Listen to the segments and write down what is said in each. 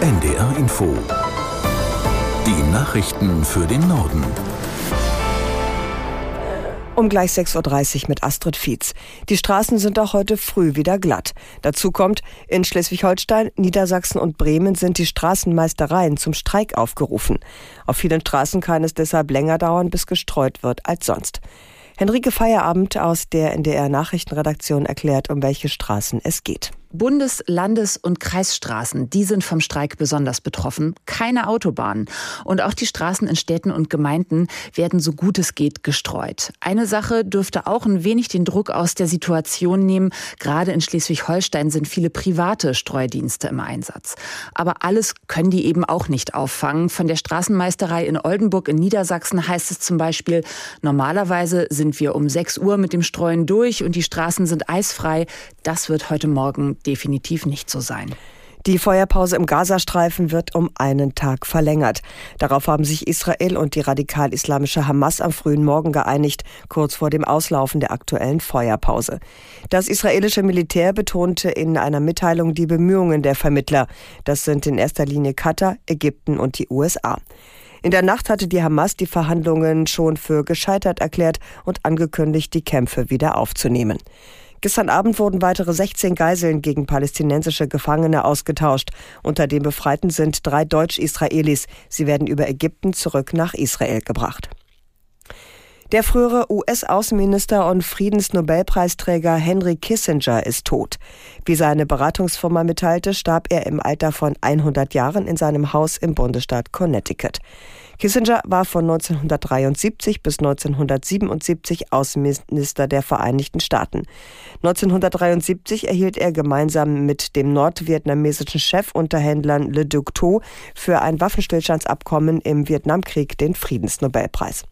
NDR Info. Die Nachrichten für den Norden. Um gleich 6.30 Uhr mit Astrid Fietz. Die Straßen sind auch heute früh wieder glatt. Dazu kommt, in Schleswig-Holstein, Niedersachsen und Bremen sind die Straßenmeistereien zum Streik aufgerufen. Auf vielen Straßen kann es deshalb länger dauern, bis gestreut wird als sonst. Henrike Feierabend aus der NDR Nachrichtenredaktion erklärt, um welche Straßen es geht. Bundes-, Landes- und Kreisstraßen, die sind vom Streik besonders betroffen. Keine Autobahnen. Und auch die Straßen in Städten und Gemeinden werden so gut es geht gestreut. Eine Sache dürfte auch ein wenig den Druck aus der Situation nehmen. Gerade in Schleswig-Holstein sind viele private Streudienste im Einsatz. Aber alles können die eben auch nicht auffangen. Von der Straßenmeisterei in Oldenburg in Niedersachsen heißt es zum Beispiel, normalerweise sind wir um 6 Uhr mit dem Streuen durch und die Straßen sind eisfrei. Das wird heute Morgen definitiv nicht so sein. Die Feuerpause im Gazastreifen wird um einen Tag verlängert. Darauf haben sich Israel und die radikal-islamische Hamas am frühen Morgen geeinigt, kurz vor dem Auslaufen der aktuellen Feuerpause. Das israelische Militär betonte in einer Mitteilung die Bemühungen der Vermittler. Das sind in erster Linie Katar, Ägypten und die USA. In der Nacht hatte die Hamas die Verhandlungen schon für gescheitert erklärt und angekündigt, die Kämpfe wieder aufzunehmen. Gestern Abend wurden weitere 16 Geiseln gegen palästinensische Gefangene ausgetauscht. Unter den Befreiten sind drei Deutsch-Israelis. Sie werden über Ägypten zurück nach Israel gebracht. Der frühere US-Außenminister und Friedensnobelpreisträger Henry Kissinger ist tot. Wie seine Beratungsfirma mitteilte, starb er im Alter von 100 Jahren in seinem Haus im Bundesstaat Connecticut. Kissinger war von 1973 bis 1977 Außenminister der Vereinigten Staaten. 1973 erhielt er gemeinsam mit dem nordvietnamesischen Chefunterhändler Le Duc Tho für ein Waffenstillstandsabkommen im Vietnamkrieg den Friedensnobelpreis.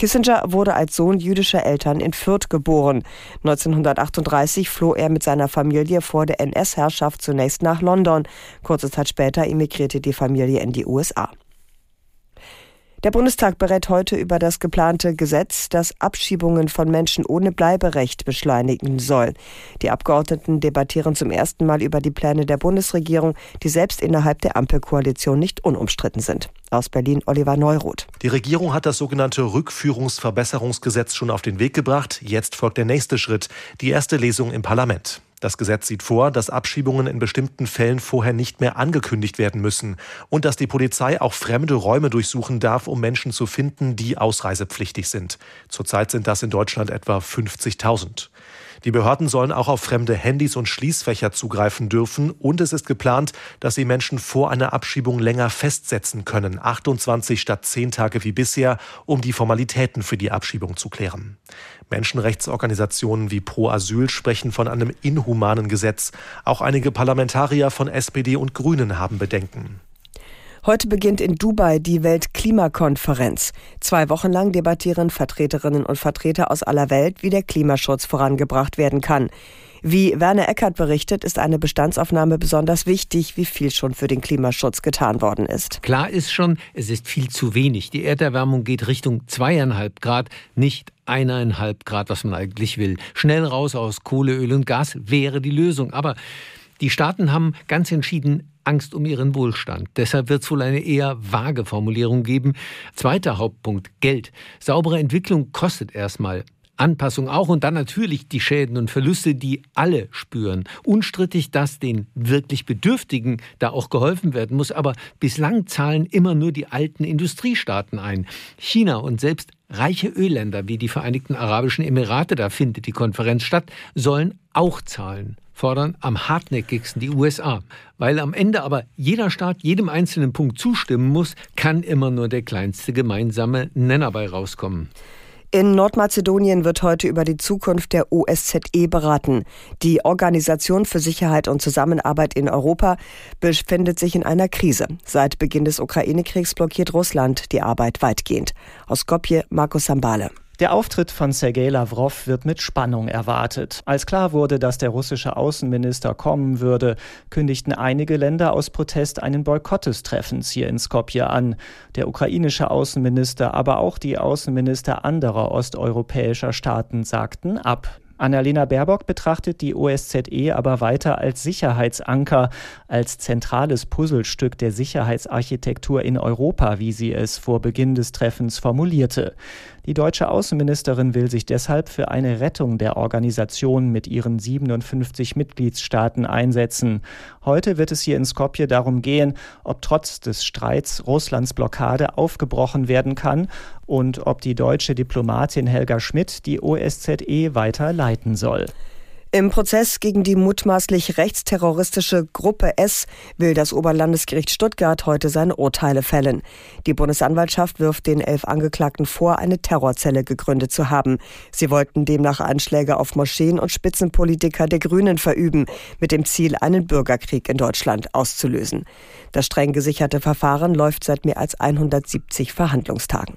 Kissinger wurde als Sohn jüdischer Eltern in Fürth geboren. 1938 floh er mit seiner Familie vor der NS-Herrschaft zunächst nach London. Kurze Zeit später emigrierte die Familie in die USA. Der Bundestag berät heute über das geplante Gesetz, das Abschiebungen von Menschen ohne Bleiberecht beschleunigen soll. Die Abgeordneten debattieren zum ersten Mal über die Pläne der Bundesregierung, die selbst innerhalb der Ampelkoalition nicht unumstritten sind. Aus Berlin Oliver Neuroth. Die Regierung hat das sogenannte Rückführungsverbesserungsgesetz schon auf den Weg gebracht. Jetzt folgt der nächste Schritt, die erste Lesung im Parlament. Das Gesetz sieht vor, dass Abschiebungen in bestimmten Fällen vorher nicht mehr angekündigt werden müssen und dass die Polizei auch fremde Räume durchsuchen darf, um Menschen zu finden, die ausreisepflichtig sind. Zurzeit sind das in Deutschland etwa 50.000. Die Behörden sollen auch auf fremde Handys und Schließfächer zugreifen dürfen und es ist geplant, dass sie Menschen vor einer Abschiebung länger festsetzen können, 28 statt 10 Tage wie bisher, um die Formalitäten für die Abschiebung zu klären. Menschenrechtsorganisationen wie Pro Asyl sprechen von einem inhumanen Gesetz. Auch einige Parlamentarier von SPD und Grünen haben Bedenken. Heute beginnt in Dubai die Weltklimakonferenz. Zwei Wochen lang debattieren Vertreterinnen und Vertreter aus aller Welt, wie der Klimaschutz vorangebracht werden kann. Wie Werner Eckert berichtet, ist eine Bestandsaufnahme besonders wichtig, wie viel schon für den Klimaschutz getan worden ist. Klar ist schon, es ist viel zu wenig. Die Erderwärmung geht Richtung zweieinhalb Grad, nicht eineinhalb Grad, was man eigentlich will. Schnell raus aus Kohle, Öl und Gas wäre die Lösung. Aber die Staaten haben ganz entschieden Angst um ihren Wohlstand. Deshalb wird es wohl eine eher vage Formulierung geben. Zweiter Hauptpunkt, Geld. Saubere Entwicklung kostet erstmal. Anpassung auch und dann natürlich die Schäden und Verluste, die alle spüren. Unstrittig, dass den wirklich Bedürftigen da auch geholfen werden muss, aber bislang zahlen immer nur die alten Industriestaaten ein. China und selbst reiche Ölländer wie die Vereinigten Arabischen Emirate, da findet die Konferenz statt, sollen auch zahlen fordern am hartnäckigsten die USA. Weil am Ende aber jeder Staat jedem einzelnen Punkt zustimmen muss, kann immer nur der kleinste gemeinsame Nenner bei rauskommen. In Nordmazedonien wird heute über die Zukunft der OSZE beraten. Die Organisation für Sicherheit und Zusammenarbeit in Europa befindet sich in einer Krise. Seit Beginn des Ukraine-Kriegs blockiert Russland die Arbeit weitgehend. Aus Skopje Markus Sambale. Der Auftritt von Sergei Lavrov wird mit Spannung erwartet. Als klar wurde, dass der russische Außenminister kommen würde, kündigten einige Länder aus Protest einen Boykott des Treffens hier in Skopje an. Der ukrainische Außenminister, aber auch die Außenminister anderer osteuropäischer Staaten sagten ab. Annalena Baerbock betrachtet die OSZE aber weiter als Sicherheitsanker, als zentrales Puzzlestück der Sicherheitsarchitektur in Europa, wie sie es vor Beginn des Treffens formulierte. Die deutsche Außenministerin will sich deshalb für eine Rettung der Organisation mit ihren 57 Mitgliedstaaten einsetzen. Heute wird es hier in Skopje darum gehen, ob trotz des Streits Russlands Blockade aufgebrochen werden kann und ob die deutsche Diplomatin Helga Schmidt die OSZE weiter leiten soll. Im Prozess gegen die mutmaßlich rechtsterroristische Gruppe S will das Oberlandesgericht Stuttgart heute seine Urteile fällen. Die Bundesanwaltschaft wirft den elf Angeklagten vor, eine Terrorzelle gegründet zu haben. Sie wollten demnach Anschläge auf Moscheen und Spitzenpolitiker der Grünen verüben, mit dem Ziel, einen Bürgerkrieg in Deutschland auszulösen. Das streng gesicherte Verfahren läuft seit mehr als 170 Verhandlungstagen.